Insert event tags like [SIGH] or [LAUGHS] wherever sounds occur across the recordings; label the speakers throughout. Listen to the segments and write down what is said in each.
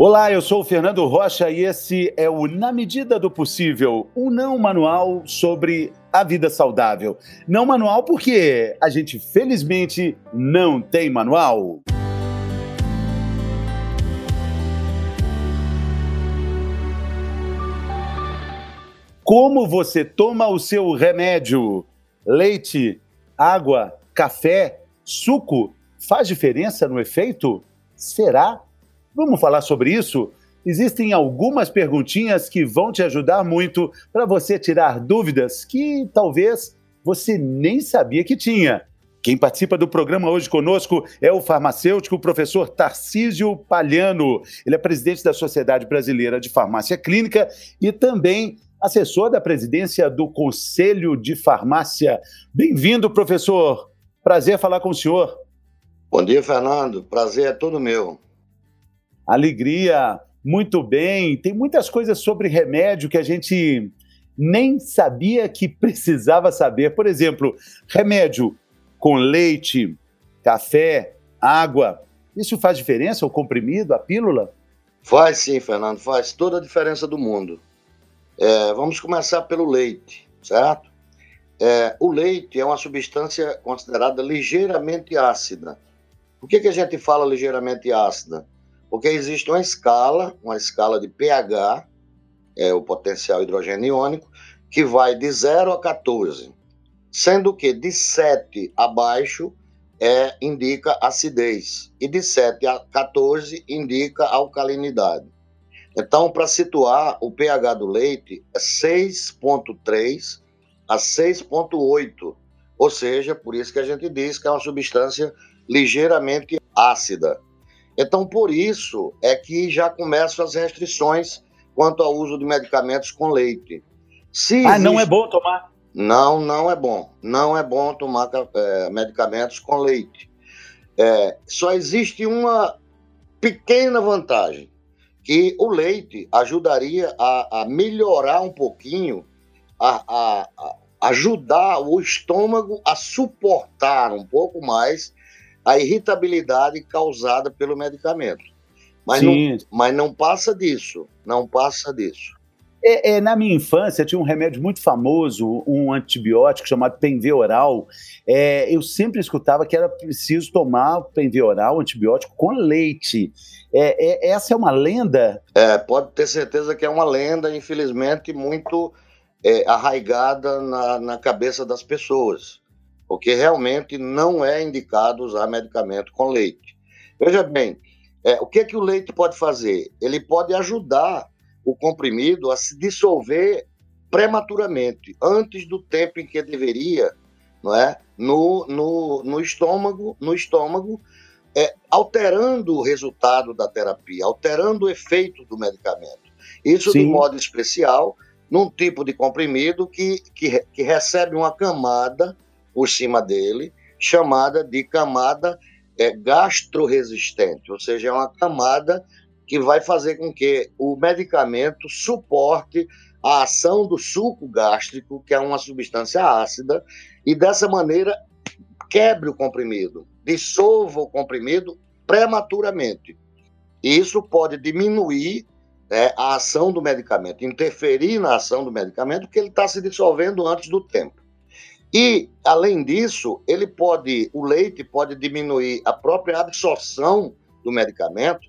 Speaker 1: Olá, eu sou o Fernando Rocha e esse é o Na Medida do Possível, um não manual sobre a vida saudável. Não manual porque a gente felizmente não tem manual. Como você toma o seu remédio? Leite, água, café, suco faz diferença no efeito? Será? Vamos falar sobre isso? Existem algumas perguntinhas que vão te ajudar muito para você tirar dúvidas que talvez você nem sabia que tinha. Quem participa do programa hoje conosco é o farmacêutico professor Tarcísio Palhano. Ele é presidente da Sociedade Brasileira de Farmácia Clínica e também assessor da presidência do Conselho de Farmácia. Bem-vindo, professor. Prazer falar com o senhor.
Speaker 2: Bom dia, Fernando. Prazer é todo meu
Speaker 1: alegria, muito bem. Tem muitas coisas sobre remédio que a gente nem sabia que [LAUGHS] precisava saber. Por exemplo, remédio com leite, café, água. Isso faz diferença, o comprimido, a pílula?
Speaker 2: Faz sim, Fernando, faz toda a diferença do mundo. É, vamos começar pelo leite, certo? É, o leite é uma substância considerada ligeiramente ácida. Por que, que a gente fala ligeiramente ácida? Porque existe uma escala, uma escala de pH, é o potencial hidrogênio iônico, que vai de 0 a 14, sendo que de 7 abaixo é, indica acidez e de 7 a 14 indica alcalinidade. Então, para situar, o pH do leite é 6,3 a 6,8, ou seja, por isso que a gente diz que é uma substância ligeiramente ácida. Então, por isso é que já começam as restrições quanto ao uso de medicamentos com leite.
Speaker 1: Se ah, existe... não é bom tomar?
Speaker 2: Não, não é bom. Não é bom tomar é, medicamentos com leite. É, só existe uma pequena vantagem, que o leite ajudaria a, a melhorar um pouquinho, a, a, a ajudar o estômago a suportar um pouco mais a irritabilidade causada pelo medicamento. Mas, não, mas não passa disso, não passa disso.
Speaker 1: É, é, na minha infância tinha um remédio muito famoso, um antibiótico chamado Penveoral. É, eu sempre escutava que era preciso tomar Penveoral, antibiótico, com leite. É, é, essa é uma lenda?
Speaker 2: É, pode ter certeza que é uma lenda, infelizmente, muito é, arraigada na, na cabeça das pessoas porque realmente não é indicado usar medicamento com leite. Veja bem, é, o que, é que o leite pode fazer? Ele pode ajudar o comprimido a se dissolver prematuramente, antes do tempo em que deveria, não é? no, no, no estômago, no estômago é, alterando o resultado da terapia, alterando o efeito do medicamento. Isso Sim. de modo especial num tipo de comprimido que, que, que recebe uma camada por cima dele, chamada de camada é, gastroresistente, ou seja, é uma camada que vai fazer com que o medicamento suporte a ação do suco gástrico, que é uma substância ácida, e dessa maneira quebre o comprimido, dissolva o comprimido prematuramente. Isso pode diminuir né, a ação do medicamento, interferir na ação do medicamento, porque ele está se dissolvendo antes do tempo. E, além disso, ele pode, o leite pode diminuir a própria absorção do medicamento.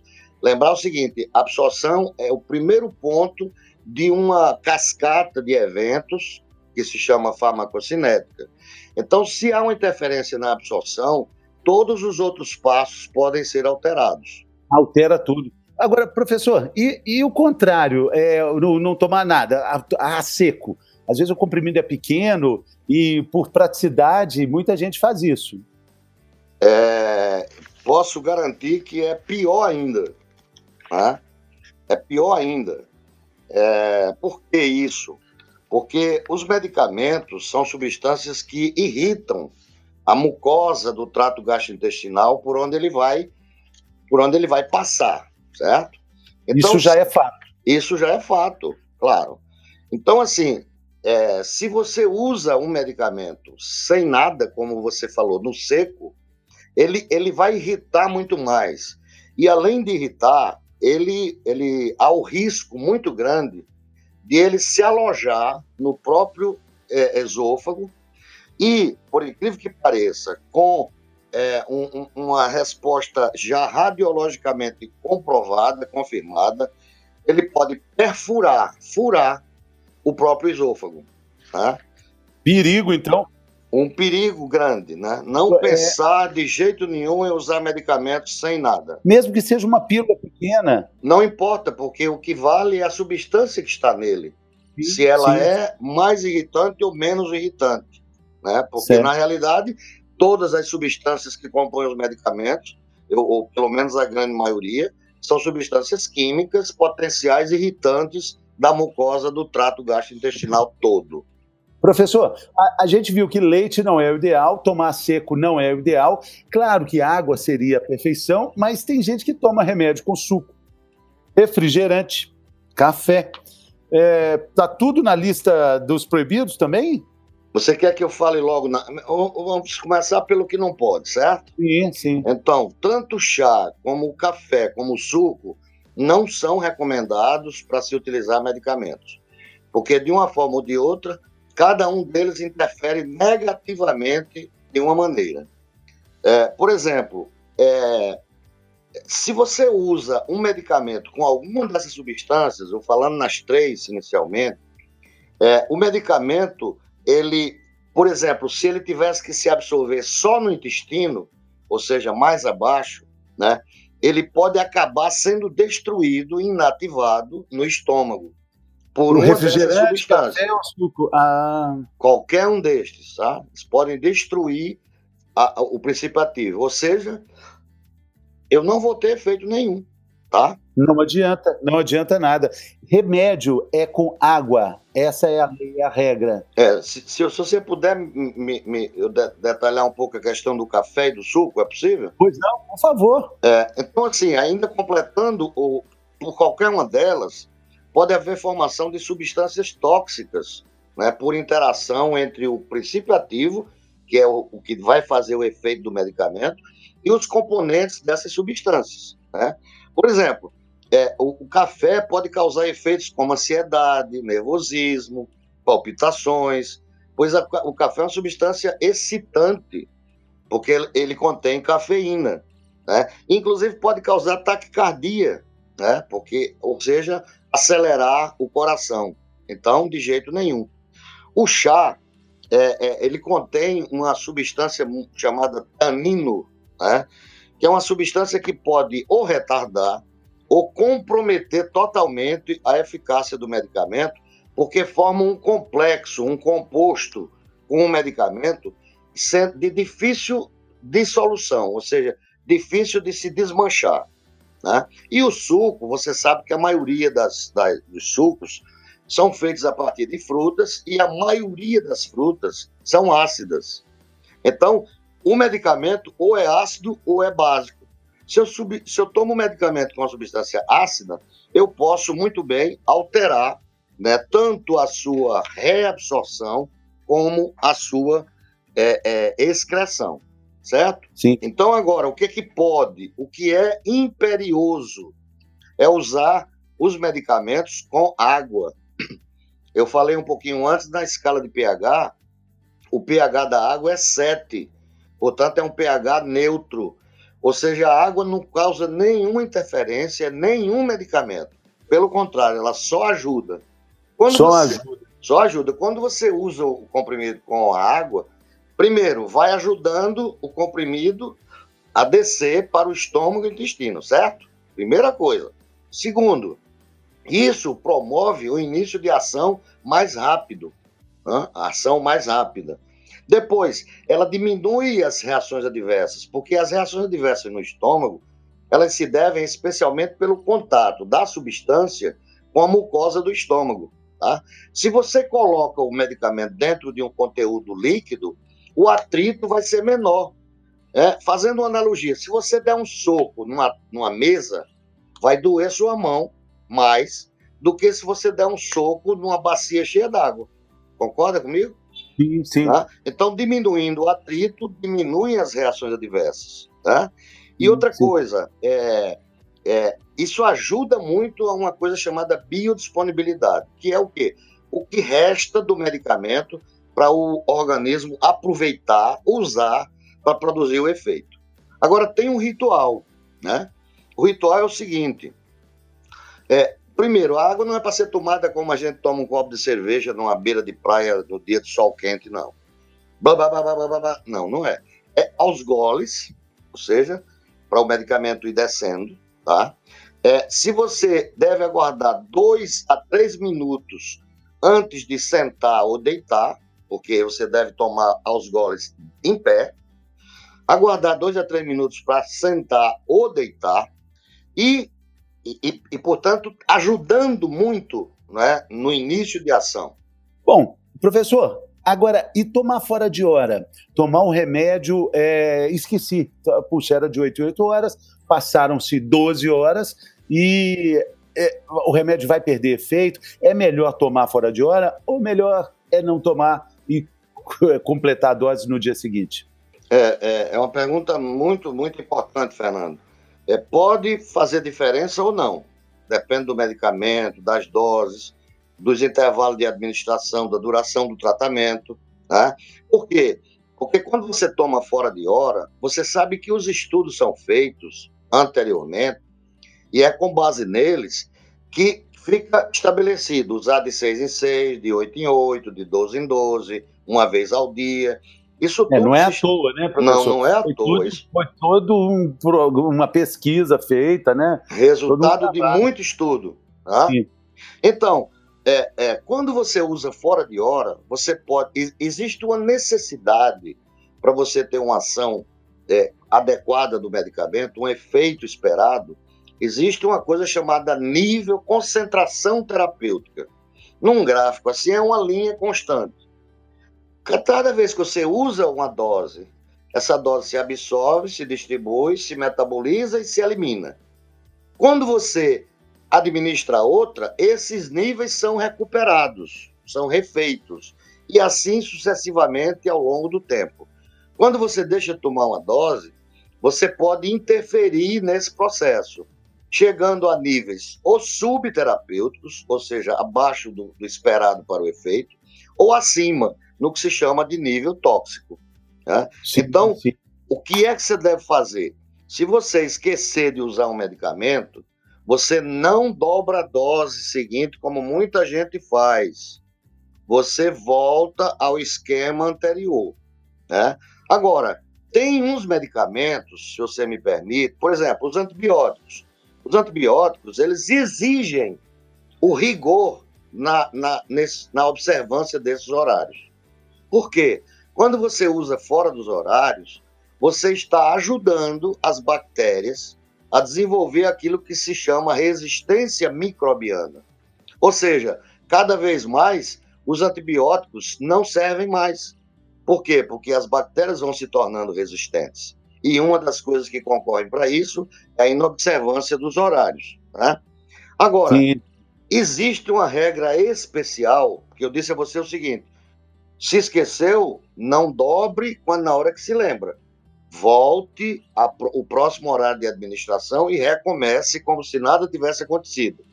Speaker 2: Lembrar o seguinte: a absorção é o primeiro ponto de uma cascata de eventos que se chama farmacocinética. Então, se há uma interferência na absorção, todos os outros passos podem ser alterados.
Speaker 1: Altera tudo. Agora, professor, e, e o contrário? É, não, não tomar nada, a, a seco. Às vezes o comprimido é pequeno e, por praticidade, muita gente faz isso.
Speaker 2: É, posso garantir que é pior ainda. Né? É pior ainda. É, por que isso? Porque os medicamentos são substâncias que irritam a mucosa do trato gastrointestinal por onde ele vai, por onde ele vai passar, certo?
Speaker 1: Então, isso já é fato.
Speaker 2: Isso já é fato, claro. Então, assim, é, se você usa um medicamento sem nada, como você falou, no seco, ele, ele vai irritar muito mais. E além de irritar, ele, ele há o risco muito grande de ele se alojar no próprio é, esôfago e, por incrível que pareça, com é, um, uma resposta já radiologicamente comprovada, confirmada, ele pode perfurar, furar o próprio esôfago. Tá?
Speaker 1: Perigo, então?
Speaker 2: Um perigo grande, né? Não é... pensar de jeito nenhum em usar medicamentos sem nada.
Speaker 1: Mesmo que seja uma pílula pequena.
Speaker 2: Não importa, porque o que vale é a substância que está nele. Sim, se ela sim. é mais irritante ou menos irritante. Né? Porque, certo. na realidade, todas as substâncias que compõem os medicamentos, ou pelo menos a grande maioria, são substâncias químicas potenciais irritantes da mucosa do trato gastrointestinal todo.
Speaker 1: Professor, a, a, gente viu que leite não é o ideal, tomar seco não é o ideal. Claro que água seria a perfeição, mas tem gente que toma remédio com suco, refrigerante, café. É, tá tudo na lista dos proibidos também?
Speaker 2: Você quer que eu fale logo? Na... Vamos começar pelo que não pode, certo?
Speaker 1: Sim, sim.
Speaker 2: Então, tanto o chá, como o café, como o suco, não são recomendados para se utilizar medicamentos. Porque, de uma forma ou de outra, cada um deles interfere negativamente de uma maneira. É, por exemplo, é, se você usa um medicamento com alguma dessas substâncias, eu falando nas três inicialmente, é, o medicamento, ele, por exemplo, se ele tivesse que se absorver só no intestino, ou seja, mais abaixo, né, ele pode acabar sendo destruído, inativado no estômago por um refrigerante, café ou suco. Ah. Qualquer um destes, tá? Eles podem destruir a, a, o princípio ativo. Ou seja, eu não vou ter efeito nenhum, tá?
Speaker 1: Não adianta, não adianta nada. Remédio é com água. Essa é a, é a regra.
Speaker 2: É, se, se, se, você puder me, me detalhar um pouco a questão do café e do suco, é possível?
Speaker 1: Pois não, por favor.
Speaker 2: É, então, assim, ainda completando o, por qualquer uma delas, pode haver formação de substâncias tóxicas, né, por interação entre o princípio ativo, que é o, o que vai fazer o efeito do medicamento, e os componentes dessas substâncias. Né? Por exemplo, é, o, o, café pode causar efeitos como ansiedade, nervosismo, palpitações, pois a, o café é uma substância excitante, porque ele, ele contém cafeína. Né? Inclusive pode causar taquicardia, né? porque, ou seja, acelerar o coração. Então, de jeito nenhum. O chá, é, é, ele contém uma substância chamada tanino, né? Que é uma substância que pode ou retardar ou comprometer totalmente a eficácia do medicamento, porque forma um complexo, um composto com um medicamento de difícil dissolução, ou seja, difícil de se desmanchar. Né? E o suco, você sabe que a maioria das, das, dos sucos são feitos a partir de frutas e a maioria das frutas são ácidas. Então, o medicamento ou é ácido ou é básico. Se eu, sub, se eu tomo um medicamento com uma substância ácida, eu posso muito bem alterar né, tanto a sua reabsorção como a sua é, é, excreção certo?
Speaker 1: Sim.
Speaker 2: Então, agora, o que, que pode? O que é imperioso é usar os medicamentos com água. Eu falei um pouquinho antes na escala de pH, o pH da água é 7, portanto, é um pH neutro. Ou seja, a água não causa nenhuma interferência, nenhum medicamento. Pelo contrário, ela só ajuda.
Speaker 1: Quando só você, ajuda.
Speaker 2: Só ajuda. Quando você usa o comprimido com a água, Primeiro, vai ajudando o comprimido a descer para o estômago e intestino, certo? Primeira coisa. Segundo, isso promove o início de ação mais rápido, né? a ação mais rápida. Depois, ela diminui as reações adversas, porque as reações adversas no estômago, elas se devem especialmente pelo contato da substância com a mucosa do estômago. Tá? Se você coloca o medicamento dentro de um conteúdo líquido, o atrito vai ser menor. É, fazendo uma analogia, se você der um soco numa, numa mesa, vai doer sua mão mais do que se você der um soco numa bacia cheia d'água. Concorda comigo?
Speaker 1: Sim, sim.
Speaker 2: Tá? Então, diminuindo o atrito, diminuem as reações adversas. Tá? E sim, outra coisa, é, é, isso ajuda muito a uma coisa chamada biodisponibilidade, que é o quê? O que resta do medicamento para o organismo aproveitar, usar para produzir o efeito. Agora, tem um ritual, né? O ritual é o seguinte: é, primeiro, a água não é para ser tomada como a gente toma um copo de cerveja numa beira de praia no dia de sol quente, não. Blá, blá, blá, blá, blá, blá. Não, não é. É aos goles, ou seja, para o medicamento ir descendo, tá? É, se você deve aguardar dois a três minutos antes de sentar ou deitar, porque você deve tomar aos goles em pé, aguardar dois a três minutos para sentar ou deitar e, e, e, portanto, ajudando muito né, no início de ação.
Speaker 1: Bom, professor, agora, e tomar fora de hora? Tomar um remédio, é, esqueci, puxa, era de 8 em 8 horas, passaram-se 12 horas e é, o remédio vai perder efeito. É melhor tomar fora de hora ou melhor é não tomar e [LAUGHS] completar a dose no dia seguinte?
Speaker 2: É, é, é uma pergunta muito, muito importante, Fernando. É, pode fazer diferença ou não. Depende do medicamento, das doses, dos intervalos de administração, da duração do tratamento. Né? Por quê? Porque quando você toma fora de hora, você sabe que os estudos são feitos anteriormente e é com base neles que fica estabelecido usar de 6 em 6, de 8 em 8, de 12 em 12, uma vez ao dia.
Speaker 1: Isso é, não é à toa, né,
Speaker 2: professor? Não, não é à
Speaker 1: foi
Speaker 2: toa.
Speaker 1: Tudo, isso. Foi todo um, uma pesquisa feita, né?
Speaker 2: Resultado um de muito estudo. Tá? Então, é, é, quando você usa fora de hora, você pode. Existe uma necessidade para você ter uma ação é, adequada do medicamento, um efeito esperado, existe uma coisa chamada nível concentração terapêutica. Num gráfico assim, é uma linha constante. Cada vez que você usa uma dose, essa dose se absorve, se distribui, se metaboliza e se elimina. Quando você administra outra, esses níveis são recuperados, são refeitos, e assim sucessivamente ao longo do tempo. Quando você deixa de tomar uma dose, você pode interferir nesse processo, chegando a níveis ou subterapêuticos, ou seja, abaixo do, do esperado para o efeito, ou acima, no que se chama de nível tóxico. Né? Sim, então, sim. o que é que você deve fazer? Se você esquecer de usar um medicamento, você não dobra a dose seguinte, como muita gente faz. Você volta ao esquema anterior. Né? Agora, tem uns medicamentos, se você me permite, por exemplo, os antibióticos. Os antibióticos, eles exigem o rigor na, na, nesse, na observância desses horários. Por quê? Quando você usa fora dos horários, você está ajudando as bactérias a desenvolver aquilo que se chama resistência microbiana. Ou seja, cada vez mais os antibióticos não servem mais. Por quê? Porque as bactérias vão se tornando resistentes. E uma das coisas que concorrem para isso é a inobservância dos horários. Né? Agora, Sim. existe uma regra especial, que eu disse a você o seguinte: se esqueceu, não dobre quando na hora que se lembra. Volte ao próximo horário de administração e recomece como se nada tivesse acontecido.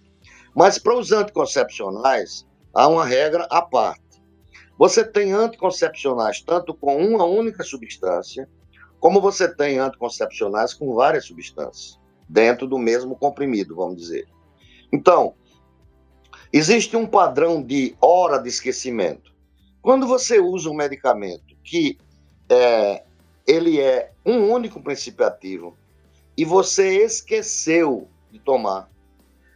Speaker 2: Mas para os anticoncepcionais, há uma regra à parte. Você tem anticoncepcionais tanto com uma única substância, como você tem anticoncepcionais com várias substâncias, dentro do mesmo comprimido, vamos dizer. Então, existe um padrão de hora de esquecimento. Quando você usa um medicamento que é, ele é um único princípio ativo e você esqueceu de tomar,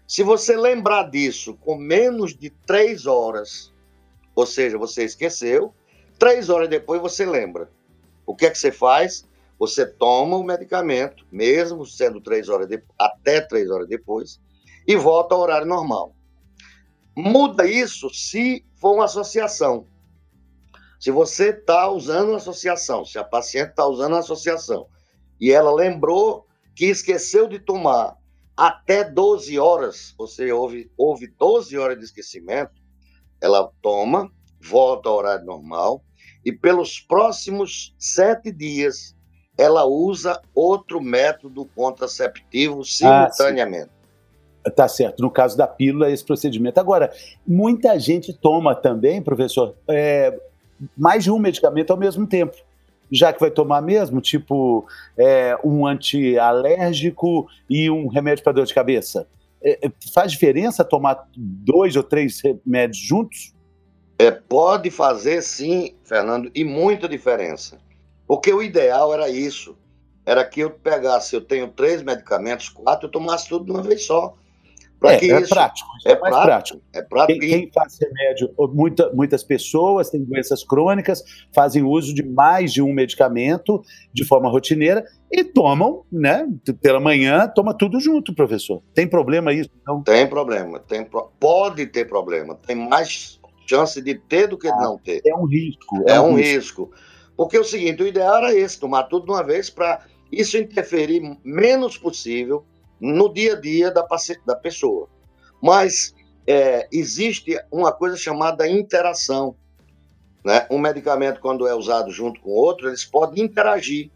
Speaker 2: se você lembrar disso com menos de três horas, ou seja, você esqueceu, três horas depois você lembra. O que é que você faz? Você toma o medicamento, mesmo sendo três horas de, até três horas depois, e volta ao horário normal. Muda isso se for uma associação. Se você está usando uma associação, se a paciente está usando uma associação e ela lembrou que esqueceu de tomar até 12 horas, ou seja, houve, houve 12 horas de esquecimento, ela toma, volta ao horário normal, e pelos próximos sete dias, ela usa outro método contraceptivo simultaneamente.
Speaker 1: Ah, tá certo. No caso da pílula, esse procedimento. Agora, muita gente toma também, professor, é, mais de um medicamento ao mesmo tempo. Já que vai tomar mesmo, tipo é, um antialérgico e um remédio para dor de cabeça. É, é, faz diferença tomar dois ou três remédios juntos?
Speaker 2: É, pode fazer sim, Fernando, e muita diferença. Porque o ideal era isso. Era que eu pegasse, eu tenho três medicamentos, quatro, eu tomasse tudo de uma vez só.
Speaker 1: É, que é isso, prático. É, é prático, prático. É prático. Quem, quem, faz remédio, muita, muitas pessoas têm doenças crônicas, fazem uso de mais de um medicamento de forma rotineira e tomam, né? Pela manhã, toma tudo junto, professor. Tem problema isso?
Speaker 2: Não? Tem problema. Tem, pode ter problema. Tem mais chance de ter do que ah, de não ter.
Speaker 1: É um risco.
Speaker 2: É, é um, um risco. risco. Porque é o seguinte, o ideal era esse, tomar tudo de uma vez para isso interferir menos possível no dia a dia da, da pessoa. Mas é, existe uma coisa chamada interação. Né? Um medicamento, quando é usado junto com outro, eles podem interagir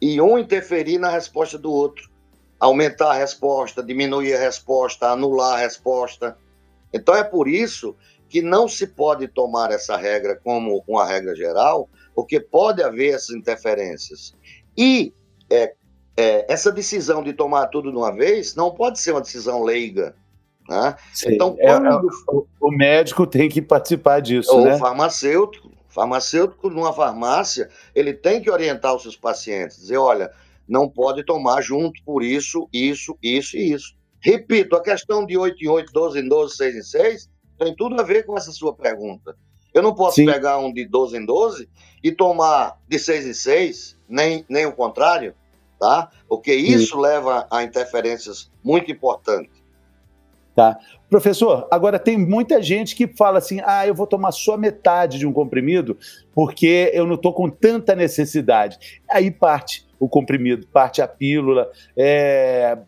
Speaker 2: e um interferir na resposta do outro. Aumentar a resposta, diminuir a resposta, anular a resposta. Então é por isso que não se pode tomar essa regra como uma regra geral, porque pode haver essas interferências. E é, é, essa decisão de tomar tudo de uma vez não pode ser uma decisão leiga. Né?
Speaker 1: Então, é, quando... é, o médico tem que participar disso.
Speaker 2: O
Speaker 1: né?
Speaker 2: farmacêutico, farmacêutico numa farmácia, ele tem que orientar os seus pacientes, dizer, olha, não pode tomar junto por isso, isso, isso e isso. Repito, a questão de 8 em 8, 12 em 12, 6 em 6, tem tudo a ver com essa sua pergunta. Eu não posso Sim. pegar um de 12 em 12 e tomar de 6 em 6, nem, nem o contrário, tá? Porque isso Sim. leva a interferências muito importantes.
Speaker 1: Tá. Professor, agora tem muita gente que fala assim: ah, eu vou tomar só metade de um comprimido porque eu não estou com tanta necessidade. Aí parte o comprimido, parte a pílula. É,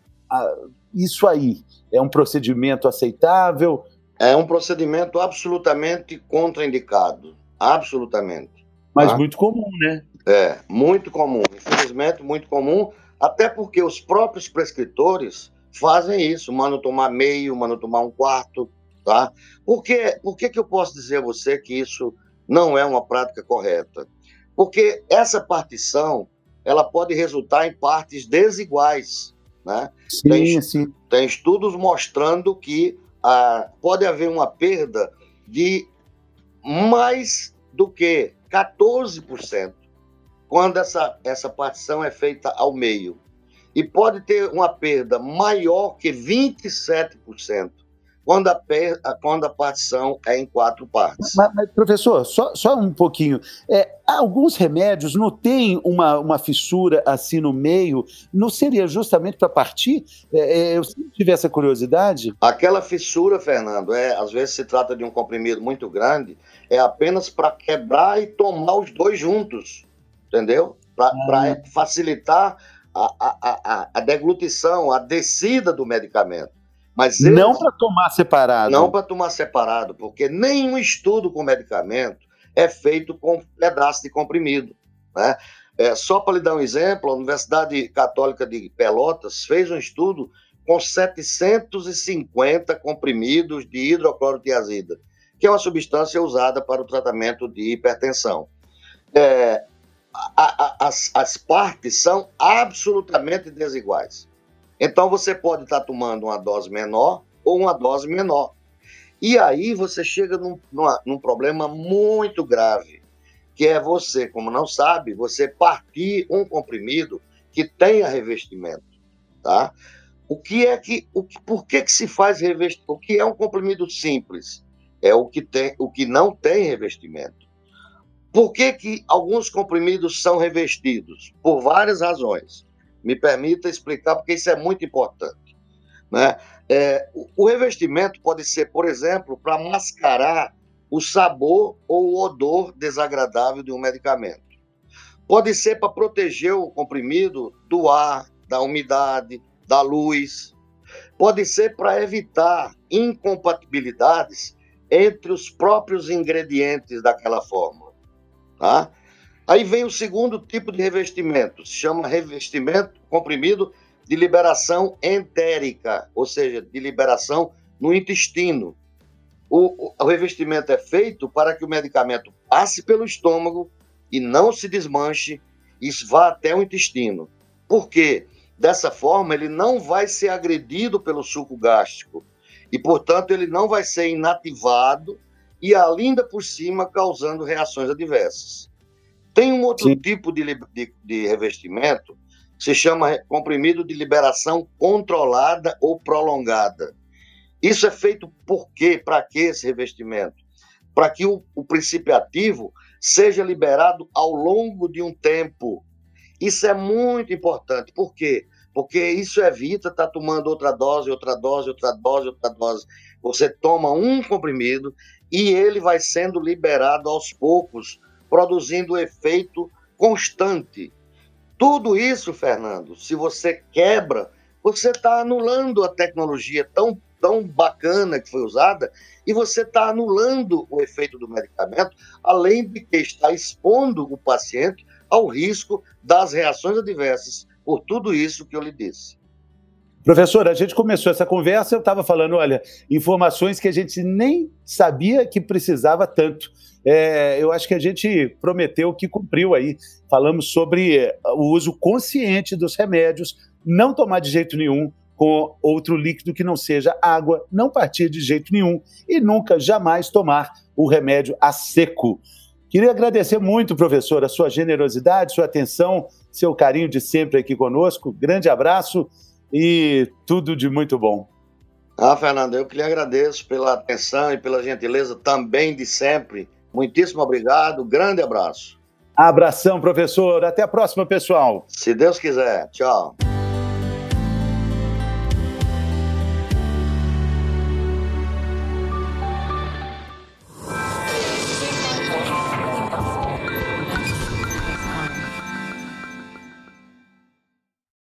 Speaker 1: isso aí é um procedimento aceitável?
Speaker 2: É um procedimento absolutamente contraindicado. Absolutamente.
Speaker 1: Mas tá? muito comum, né?
Speaker 2: É, muito comum. Infelizmente, muito comum. Até porque os próprios prescritores fazem isso. Mandam tomar meio, mandam tomar um quarto, tá? Por, que, por que, que eu posso dizer a você que isso não é uma prática correta? Porque essa partição, ela pode resultar em partes desiguais, né?
Speaker 1: Sim,
Speaker 2: tem,
Speaker 1: sim.
Speaker 2: Tem estudos mostrando que ah, pode haver uma perda de mais do que 14% quando essa, essa partição é feita ao meio. E pode ter uma perda maior que 27% quando a, quando a partição é em quatro partes.
Speaker 1: Mas, mas professor, só, só um pouquinho. É, alguns remédios não têm uma, uma fissura assim no meio, não seria justamente para partir? É, é, eu sempre tive essa curiosidade.
Speaker 2: Aquela fissura, Fernando, é, às vezes se trata de um comprimido muito grande, é apenas para quebrar e tomar os dois juntos, entendeu? Para ah. facilitar a, a, a, a deglutição, a descida do medicamento.
Speaker 1: Mas eles, não para tomar separado.
Speaker 2: Não para tomar separado, porque nenhum estudo com medicamento é feito com pedaço de comprimido. Né? É, só para lhe dar um exemplo, a Universidade Católica de Pelotas fez um estudo com 750 comprimidos de hidroclorotiazida, que é uma substância usada para o tratamento de hipertensão. É, a, a, as, as partes são absolutamente desiguais. Então você pode estar tomando uma dose menor ou uma dose menor. E aí você chega num, numa, num problema muito grave, que é você, como não sabe, você partir um comprimido que tenha revestimento, tá? O que é que, o que por que que se faz revestimento? O que é um comprimido simples? É o que tem, o que não tem revestimento. Por que que alguns comprimidos são revestidos? Por várias razões. Me permita explicar, porque isso é muito importante. Né? É, o revestimento pode ser, por exemplo, para mascarar o sabor ou o odor desagradável de um medicamento. Pode ser para proteger o comprimido do ar, da umidade, da luz. Pode ser para evitar incompatibilidades entre os próprios ingredientes daquela fórmula. Tá? Aí vem o segundo tipo de revestimento, se chama revestimento comprimido de liberação entérica, ou seja, de liberação no intestino. O, o, revestimento é feito para que o medicamento passe pelo estômago e não se desmanche e vá até o intestino. Por quê? Dessa forma, ele não vai ser agredido pelo suco gástrico e, portanto, ele não vai ser inativado e, ainda por cima, causando reações adversas. Tem um outro Sim. tipo de, de, de revestimento que se chama comprimido de liberação controlada ou prolongada. Isso é feito por quê? Para que esse revestimento? Para que o, o princípio ativo seja liberado ao longo de um tempo. Isso é muito importante. Por quê? Porque isso evita estar tá tomando outra dose, outra dose, outra dose, outra dose. Você toma um comprimido e ele vai sendo liberado aos poucos produzindo efeito constante. Tudo isso, Fernando, se você quebra, você está anulando a tecnologia tão, tão bacana que foi usada e você está anulando o efeito do medicamento, além de que está expondo o paciente ao risco das reações adversas por tudo isso que eu lhe disse.
Speaker 1: Professor, a gente começou essa conversa, eu estava falando, olha, informações que a gente nem sabia que precisava tanto. É, eu acho que a gente prometeu que cumpriu aí. Falamos sobre é, o uso consciente dos remédios, não tomar de jeito nenhum com outro líquido que não seja água, não partir de jeito nenhum e nunca, jamais tomar o remédio a seco. Queria agradecer muito, professor, a sua generosidade, sua atenção, seu carinho de sempre aqui conosco. Grande abraço e tudo de muito bom.
Speaker 2: Ah, Fernando, eu que lhe agradeço pela atenção e pela gentileza também de sempre. Muitíssimo obrigado, grande abraço.
Speaker 1: Abração, professor. Até a próxima, pessoal.
Speaker 2: Se Deus quiser. Tchau.